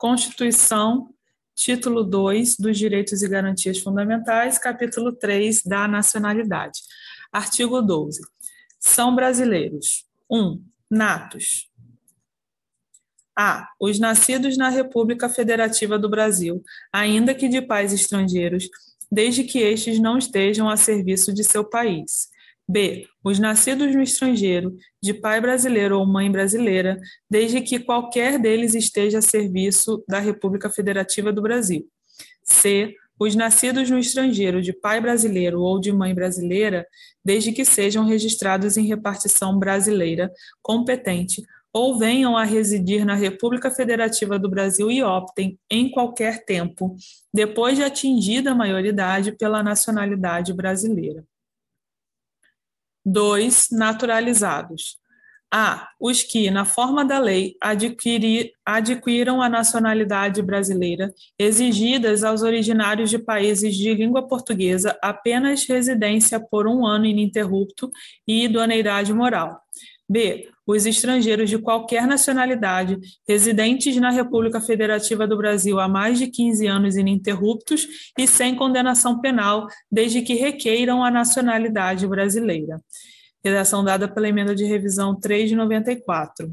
Constituição, título 2 dos Direitos e Garantias Fundamentais, capítulo 3 da Nacionalidade. Artigo 12. São brasileiros. 1. Natos. A. Os nascidos na República Federativa do Brasil, ainda que de pais estrangeiros, desde que estes não estejam a serviço de seu país. B. Os nascidos no estrangeiro, de pai brasileiro ou mãe brasileira, desde que qualquer deles esteja a serviço da República Federativa do Brasil. C. Os nascidos no estrangeiro, de pai brasileiro ou de mãe brasileira, desde que sejam registrados em repartição brasileira competente ou venham a residir na República Federativa do Brasil e optem, em qualquer tempo, depois de atingida a maioridade, pela nacionalidade brasileira. 2. Naturalizados. A. Os que, na forma da lei, adquirir, adquiram a nacionalidade brasileira, exigidas aos originários de países de língua portuguesa apenas residência por um ano ininterrupto e idoneidade moral. B. Os estrangeiros de qualquer nacionalidade residentes na República Federativa do Brasil há mais de 15 anos ininterruptos e sem condenação penal, desde que requeiram a nacionalidade brasileira. Redação dada pela emenda de revisão 3 de 94.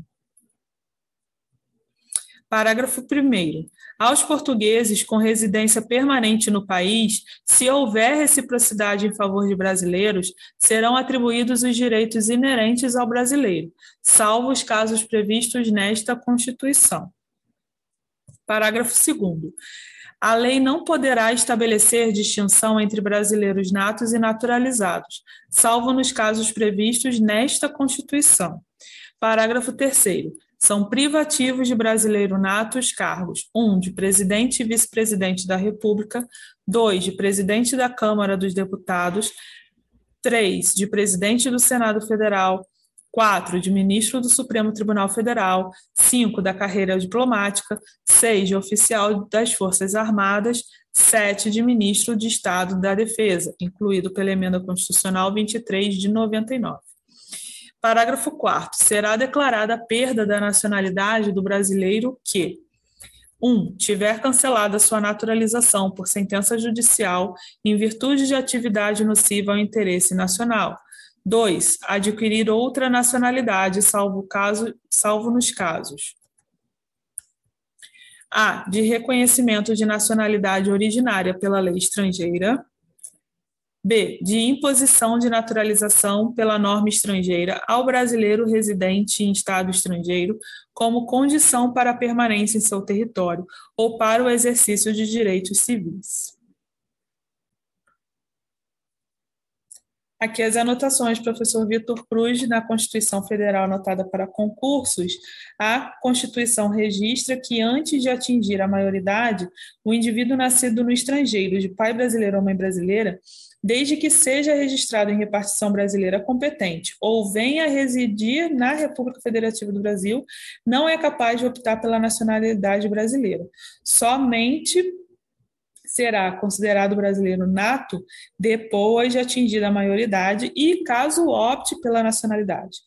Parágrafo 1. Aos portugueses com residência permanente no país, se houver reciprocidade em favor de brasileiros, serão atribuídos os direitos inerentes ao brasileiro, salvo os casos previstos nesta Constituição. Parágrafo 2. A lei não poderá estabelecer distinção entre brasileiros natos e naturalizados, salvo nos casos previstos nesta Constituição. Parágrafo 3 são privativos de brasileiro nato os cargos: 1. Um, de presidente e vice-presidente da República, 2. de presidente da Câmara dos Deputados, 3. de presidente do Senado Federal, 4. de ministro do Supremo Tribunal Federal, 5. da carreira diplomática, 6. de oficial das Forças Armadas, 7. de ministro de Estado da Defesa, incluído pela emenda constitucional 23 de 99. Parágrafo 4 Será declarada a perda da nacionalidade do brasileiro que 1. Um, tiver cancelada sua naturalização por sentença judicial em virtude de atividade nociva ao interesse nacional. 2. Adquirir outra nacionalidade, salvo, caso, salvo nos casos a. De reconhecimento de nacionalidade originária pela lei estrangeira. B. De imposição de naturalização pela norma estrangeira ao brasileiro residente em Estado estrangeiro como condição para a permanência em seu território ou para o exercício de direitos civis. Aqui as anotações, professor Vitor Cruz, na Constituição Federal anotada para concursos, a Constituição registra que antes de atingir a maioridade, o indivíduo nascido no estrangeiro, de pai brasileiro ou mãe brasileira, desde que seja registrado em repartição brasileira competente ou venha residir na República Federativa do Brasil, não é capaz de optar pela nacionalidade brasileira. Somente será considerado brasileiro nato depois de atingida a maioridade e caso opte pela nacionalidade.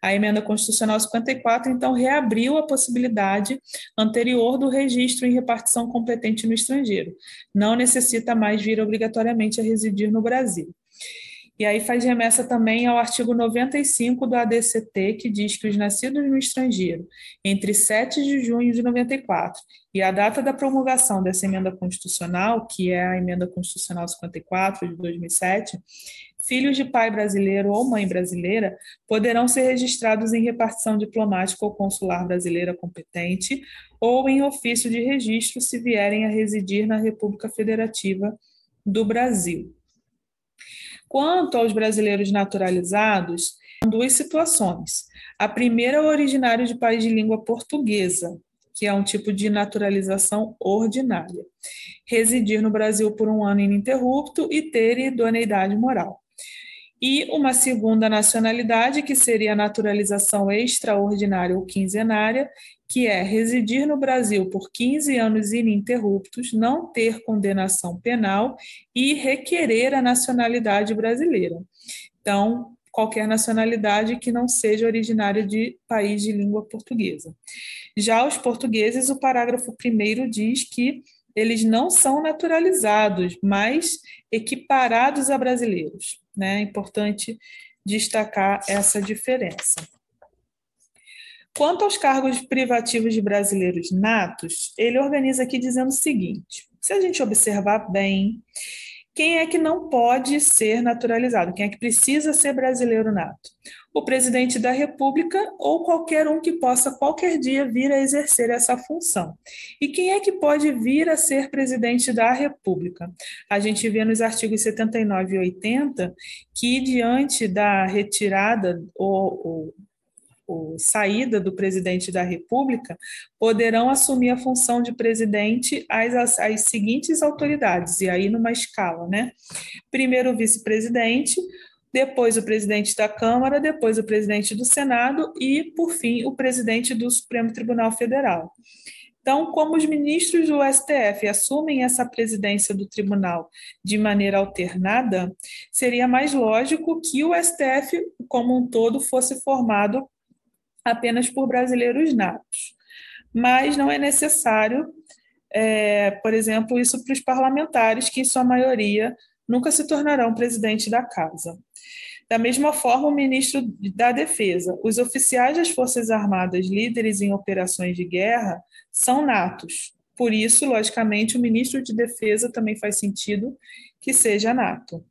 A emenda constitucional 54 então reabriu a possibilidade anterior do registro em repartição competente no estrangeiro. Não necessita mais vir obrigatoriamente a residir no Brasil. E aí faz remessa também ao artigo 95 do ADCT, que diz que os nascidos no estrangeiro entre 7 de junho de 94 e a data da promulgação dessa emenda constitucional, que é a emenda constitucional 54 de 2007, filhos de pai brasileiro ou mãe brasileira poderão ser registrados em repartição diplomática ou consular brasileira competente ou em ofício de registro se vierem a residir na República Federativa do Brasil. Quanto aos brasileiros naturalizados, duas situações. A primeira é o originário de país de língua portuguesa, que é um tipo de naturalização ordinária. Residir no Brasil por um ano ininterrupto e ter idoneidade moral. E uma segunda nacionalidade, que seria a naturalização extraordinária ou quinzenária, que é residir no Brasil por 15 anos ininterruptos, não ter condenação penal e requerer a nacionalidade brasileira. Então, qualquer nacionalidade que não seja originária de país de língua portuguesa. Já os portugueses, o parágrafo primeiro diz que eles não são naturalizados, mas equiparados a brasileiros. Né? É importante destacar essa diferença. Quanto aos cargos privativos de brasileiros natos, ele organiza aqui dizendo o seguinte: se a gente observar bem, quem é que não pode ser naturalizado? Quem é que precisa ser brasileiro nato? O presidente da República ou qualquer um que possa qualquer dia vir a exercer essa função. E quem é que pode vir a ser presidente da República? A gente vê nos artigos 79 e 80 que, diante da retirada ou, ou saída do presidente da República, poderão assumir a função de presidente as, as, as seguintes autoridades, e aí numa escala, né? Primeiro o vice-presidente, depois o presidente da Câmara, depois o presidente do Senado e, por fim, o presidente do Supremo Tribunal Federal. Então, como os ministros do STF assumem essa presidência do tribunal de maneira alternada, seria mais lógico que o STF, como um todo, fosse formado apenas por brasileiros natos. Mas não é necessário, é, por exemplo, isso para os parlamentares, que, em sua maioria, nunca se tornarão presidente da casa. Da mesma forma, o ministro da Defesa. Os oficiais das Forças Armadas líderes em operações de guerra são natos. Por isso, logicamente, o ministro de Defesa também faz sentido que seja nato.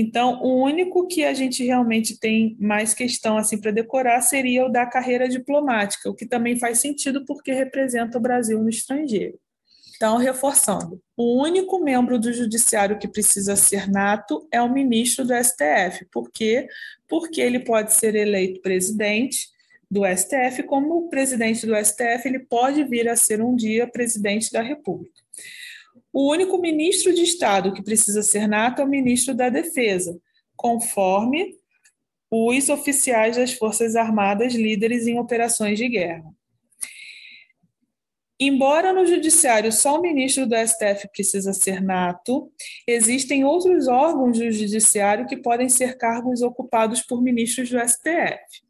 Então, o único que a gente realmente tem mais questão assim para decorar seria o da carreira diplomática, o que também faz sentido porque representa o Brasil no estrangeiro. Então, reforçando, o único membro do judiciário que precisa ser nato é o ministro do STF. Por quê? Porque ele pode ser eleito presidente do STF, como o presidente do STF, ele pode vir a ser um dia presidente da República. O único ministro de Estado que precisa ser nato é o ministro da Defesa, conforme os oficiais das Forças Armadas líderes em operações de guerra. Embora no judiciário só o ministro do STF precisa ser nato, existem outros órgãos do judiciário que podem ser cargos ocupados por ministros do STF.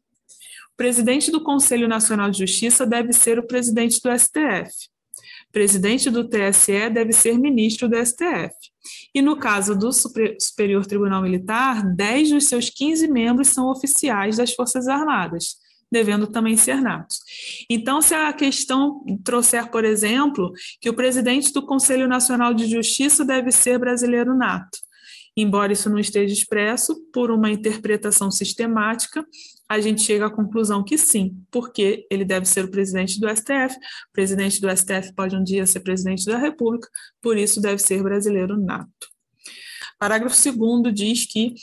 O presidente do Conselho Nacional de Justiça deve ser o presidente do STF presidente do TSE deve ser ministro do STF. E no caso do Superior Tribunal Militar, 10 dos seus 15 membros são oficiais das Forças Armadas, devendo também ser natos. Então, se a questão trouxer, por exemplo, que o presidente do Conselho Nacional de Justiça deve ser brasileiro nato, embora isso não esteja expresso, por uma interpretação sistemática, a gente chega à conclusão que sim, porque ele deve ser o presidente do STF, o presidente do STF pode um dia ser presidente da República, por isso deve ser brasileiro nato. Parágrafo 2 diz que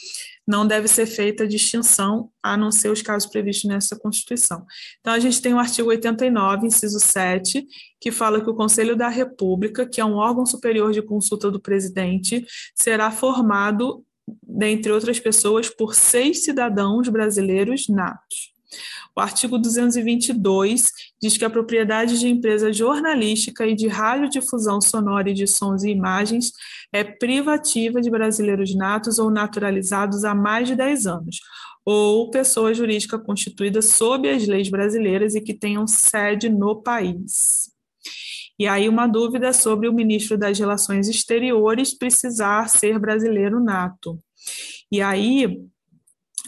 não deve ser feita distinção, a não ser os casos previstos nessa Constituição. Então, a gente tem o artigo 89, inciso 7, que fala que o Conselho da República, que é um órgão superior de consulta do presidente, será formado dentre outras pessoas, por seis cidadãos brasileiros natos. O artigo 222 diz que a propriedade de empresa jornalística e de radiodifusão sonora e de sons e imagens é privativa de brasileiros natos ou naturalizados há mais de 10 anos, ou pessoa jurídica constituída sob as leis brasileiras e que tenham sede no país. E aí uma dúvida sobre o ministro das Relações Exteriores precisar ser brasileiro nato. E aí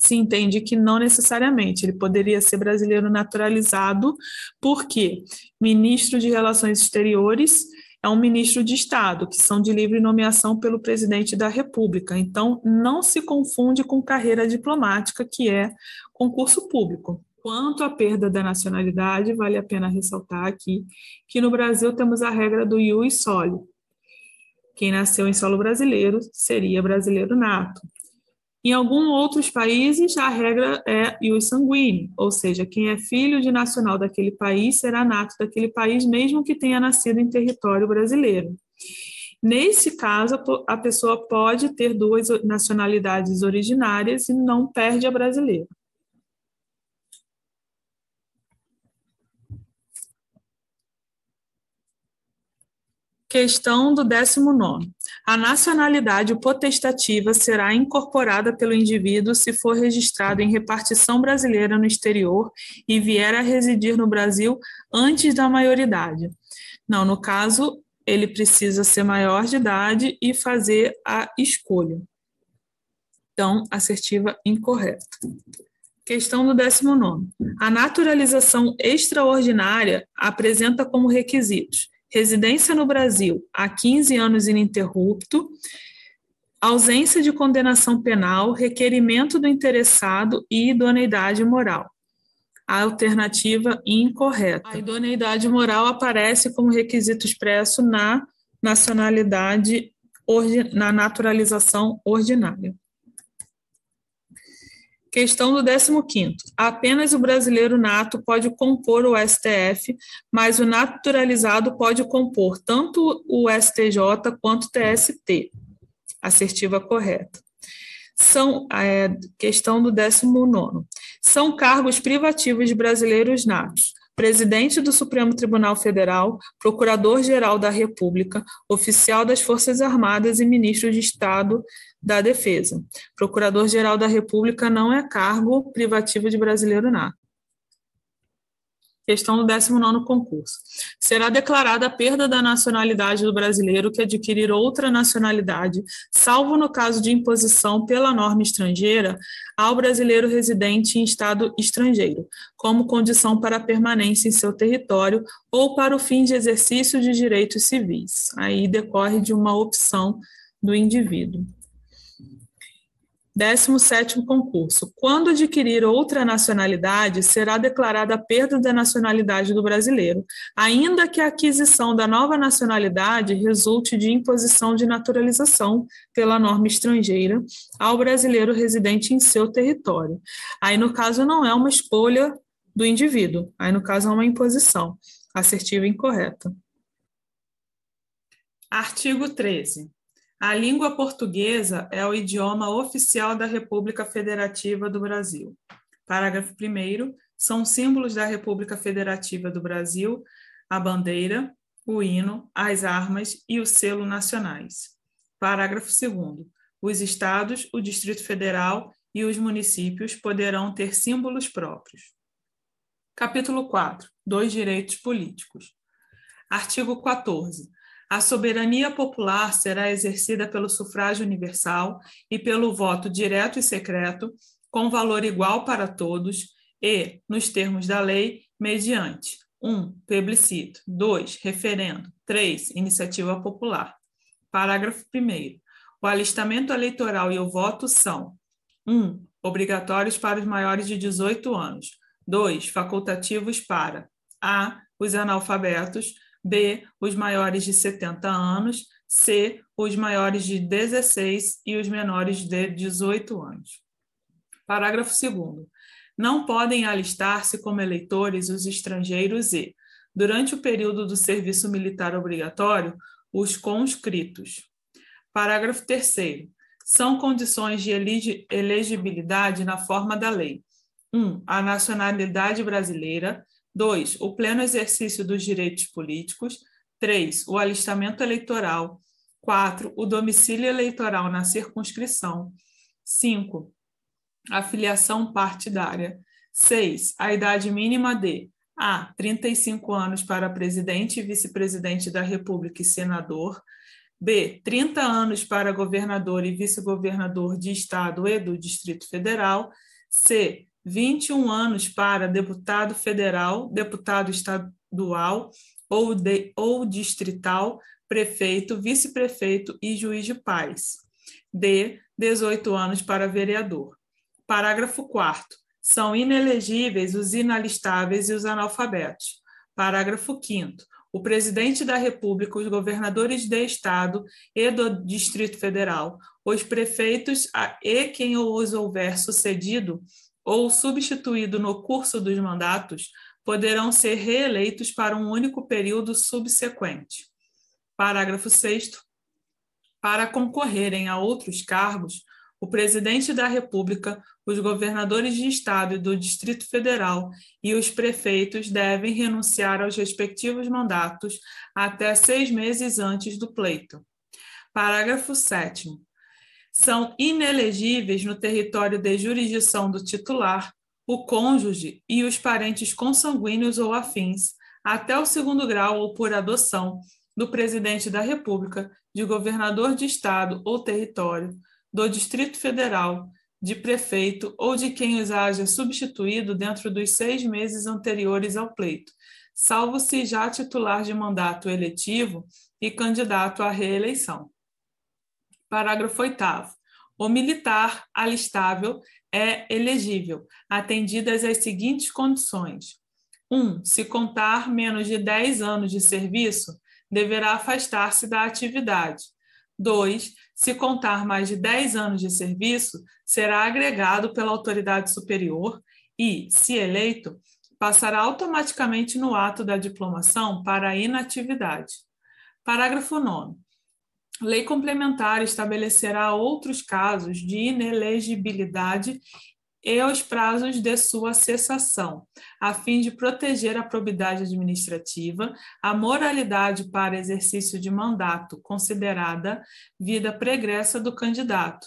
se entende que não necessariamente, ele poderia ser brasileiro naturalizado, porque ministro de Relações Exteriores é um ministro de Estado, que são de livre nomeação pelo presidente da República. Então, não se confunde com carreira diplomática, que é concurso público. Quanto à perda da nacionalidade, vale a pena ressaltar aqui que no Brasil temos a regra do ius soli. Quem nasceu em solo brasileiro seria brasileiro nato. Em alguns outros países, a regra é ius sanguíneo, ou seja, quem é filho de nacional daquele país será nato daquele país, mesmo que tenha nascido em território brasileiro. Nesse caso, a pessoa pode ter duas nacionalidades originárias e não perde a brasileira. Questão do 19. A nacionalidade potestativa será incorporada pelo indivíduo se for registrado em repartição brasileira no exterior e vier a residir no Brasil antes da maioridade. Não, no caso, ele precisa ser maior de idade e fazer a escolha. Então, assertiva incorreta. Questão do 19. A naturalização extraordinária apresenta como requisitos residência no Brasil há 15 anos ininterrupto, ausência de condenação penal, requerimento do interessado e idoneidade moral. A alternativa incorreta. A idoneidade moral aparece como requisito expresso na nacionalidade, na naturalização ordinária. Questão do 15. Apenas o brasileiro nato pode compor o STF, mas o naturalizado pode compor tanto o STJ quanto o TST. Assertiva correta. São, é, questão do 19. São cargos privativos de brasileiros natos presidente do Supremo Tribunal Federal, procurador-geral da República, oficial das Forças Armadas e ministro de Estado da Defesa. Procurador-geral da República não é cargo privativo de brasileiro nato. Questão do 19 concurso. Será declarada a perda da nacionalidade do brasileiro que adquirir outra nacionalidade, salvo no caso de imposição pela norma estrangeira, ao brasileiro residente em estado estrangeiro, como condição para a permanência em seu território ou para o fim de exercício de direitos civis. Aí decorre de uma opção do indivíduo. 17 concurso. Quando adquirir outra nacionalidade, será declarada a perda da nacionalidade do brasileiro, ainda que a aquisição da nova nacionalidade resulte de imposição de naturalização pela norma estrangeira ao brasileiro residente em seu território. Aí, no caso, não é uma escolha do indivíduo, aí, no caso, é uma imposição assertiva incorreta. Artigo 13. A língua portuguesa é o idioma oficial da República Federativa do Brasil. Parágrafo 1. São símbolos da República Federativa do Brasil a bandeira, o hino, as armas e o selo nacionais. Parágrafo 2. Os estados, o Distrito Federal e os municípios poderão ter símbolos próprios. Capítulo 4. Dois direitos políticos. Artigo 14. A soberania popular será exercida pelo sufrágio universal e pelo voto direto e secreto, com valor igual para todos e, nos termos da lei, mediante 1. Um, plebiscito. 2. Referendo. 3. Iniciativa popular. Parágrafo 1. O alistamento eleitoral e o voto são: 1. Um, obrigatórios para os maiores de 18 anos. 2. Facultativos para a. os analfabetos B, os maiores de 70 anos, C, os maiores de 16 e os menores de 18 anos. Parágrafo 2 Não podem alistar-se como eleitores os estrangeiros e, durante o período do serviço militar obrigatório, os conscritos. Parágrafo 3 São condições de elegibilidade na forma da lei: 1. Um, a nacionalidade brasileira, 2. O pleno exercício dos direitos políticos. 3. O alistamento eleitoral. 4. O domicílio eleitoral na circunscrição. 5. A filiação partidária. 6. A idade mínima de A. 35 anos para presidente e vice-presidente da República e senador. B. 30 anos para governador e vice-governador de Estado e do Distrito Federal. C. 21 anos para deputado federal, deputado estadual ou, de, ou distrital, prefeito, vice-prefeito e juiz de paz. D. 18 anos para vereador. Parágrafo 4. São inelegíveis os inalistáveis e os analfabetos. Parágrafo 5. O presidente da República, os governadores de Estado e do Distrito Federal, os prefeitos e quem os houver sucedido ou substituído no curso dos mandatos poderão ser reeleitos para um único período subsequente. Parágrafo 6. Para concorrerem a outros cargos, o presidente da República, os governadores de Estado e do Distrito Federal e os prefeitos devem renunciar aos respectivos mandatos até seis meses antes do pleito. Parágrafo 7. São inelegíveis no território de jurisdição do titular o cônjuge e os parentes consanguíneos ou afins, até o segundo grau ou por adoção, do presidente da República, de governador de estado ou território, do Distrito Federal, de prefeito ou de quem os haja substituído dentro dos seis meses anteriores ao pleito, salvo se já titular de mandato eletivo e candidato à reeleição. Parágrafo 8. O militar alistável é elegível, atendidas as seguintes condições: 1. Um, se contar menos de 10 anos de serviço, deverá afastar-se da atividade. 2. Se contar mais de 10 anos de serviço, será agregado pela autoridade superior e, se eleito, passará automaticamente no ato da diplomação para a inatividade. Parágrafo 9. Lei complementar estabelecerá outros casos de inelegibilidade e os prazos de sua cessação, a fim de proteger a probidade administrativa, a moralidade para exercício de mandato, considerada vida pregressa do candidato,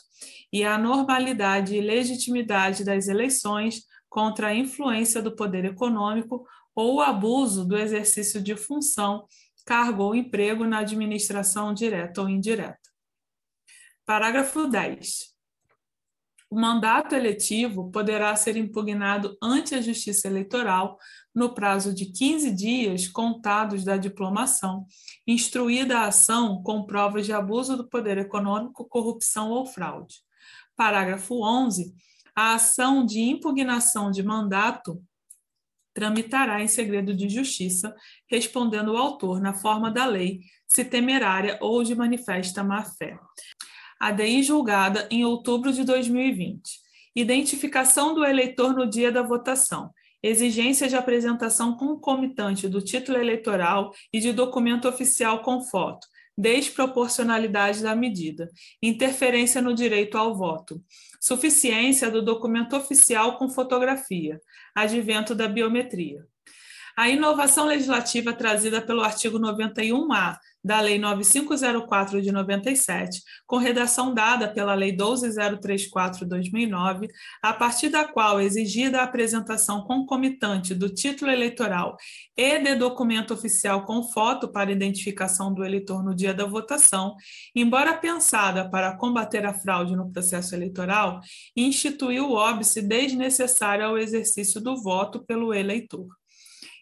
e a normalidade e legitimidade das eleições contra a influência do poder econômico ou o abuso do exercício de função, cargo ou emprego na administração direta ou indireta. Parágrafo 10. O mandato eletivo poderá ser impugnado ante a Justiça Eleitoral no prazo de 15 dias contados da diplomação, instruída a ação com provas de abuso do poder econômico, corrupção ou fraude. Parágrafo 11. A ação de impugnação de mandato tramitará em segredo de justiça, respondendo o autor na forma da lei, se temerária ou de manifesta má-fé. ADI julgada em outubro de 2020. Identificação do eleitor no dia da votação. Exigência de apresentação concomitante do título eleitoral e de documento oficial com foto. Desproporcionalidade da medida. Interferência no direito ao voto. Suficiência do documento oficial com fotografia. Advento da biometria. A inovação legislativa trazida pelo artigo 91A da Lei 9504 de 97, com redação dada pela Lei 12034/2009, a partir da qual é exigida a apresentação concomitante do título eleitoral e de documento oficial com foto para identificação do eleitor no dia da votação, embora pensada para combater a fraude no processo eleitoral, instituiu o óbice desnecessário ao exercício do voto pelo eleitor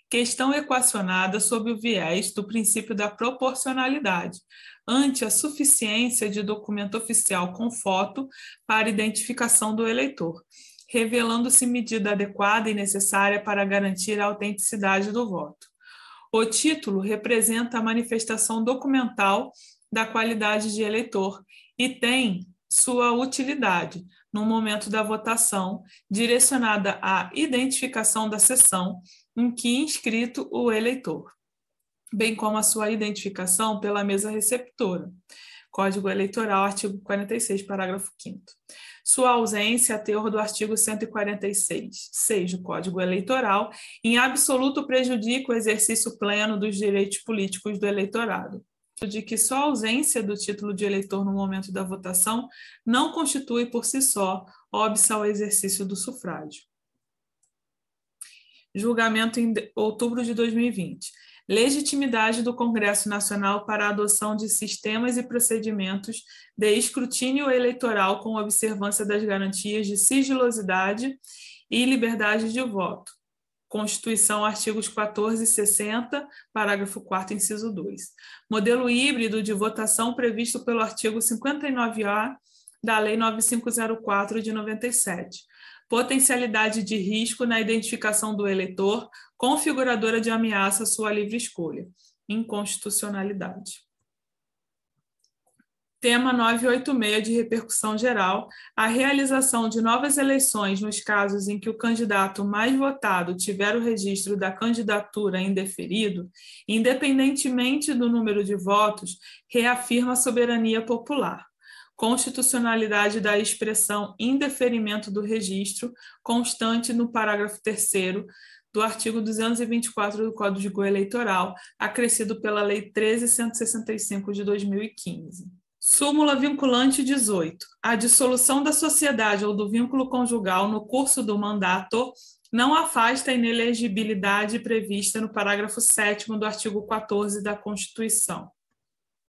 questão equacionada sob o viés do princípio da proporcionalidade, ante a suficiência de documento oficial com foto para identificação do eleitor, revelando-se medida adequada e necessária para garantir a autenticidade do voto. O título representa a manifestação documental da qualidade de eleitor e tem sua utilidade no momento da votação, direcionada à identificação da sessão em que inscrito o eleitor, bem como a sua identificação pela mesa receptora. Código Eleitoral, artigo 46, parágrafo 5 Sua ausência, a teor do artigo 146, 6 do Código Eleitoral, em absoluto prejudica o exercício pleno dos direitos políticos do eleitorado de que só a ausência do título de eleitor no momento da votação não constitui por si só óbice ao exercício do sufrágio julgamento em outubro de 2020. Legitimidade do Congresso Nacional para a adoção de sistemas e procedimentos de escrutínio eleitoral com observância das garantias de sigilosidade e liberdade de voto. Constituição, artigos 14 e 60, parágrafo 4, inciso 2. Modelo híbrido de votação previsto pelo artigo 59A da Lei 9504 de 97 potencialidade de risco na identificação do eleitor, configuradora de ameaça à sua livre escolha, inconstitucionalidade. Tema 986 de repercussão geral: a realização de novas eleições nos casos em que o candidato mais votado tiver o registro da candidatura indeferido, independentemente do número de votos, reafirma a soberania popular constitucionalidade da expressão indeferimento do registro, constante no parágrafo 3 do artigo 224 do Código Eleitoral, acrescido pela Lei 13.165 de 2015. Súmula vinculante 18. A dissolução da sociedade ou do vínculo conjugal no curso do mandato não afasta a inelegibilidade prevista no parágrafo 7 do artigo 14 da Constituição.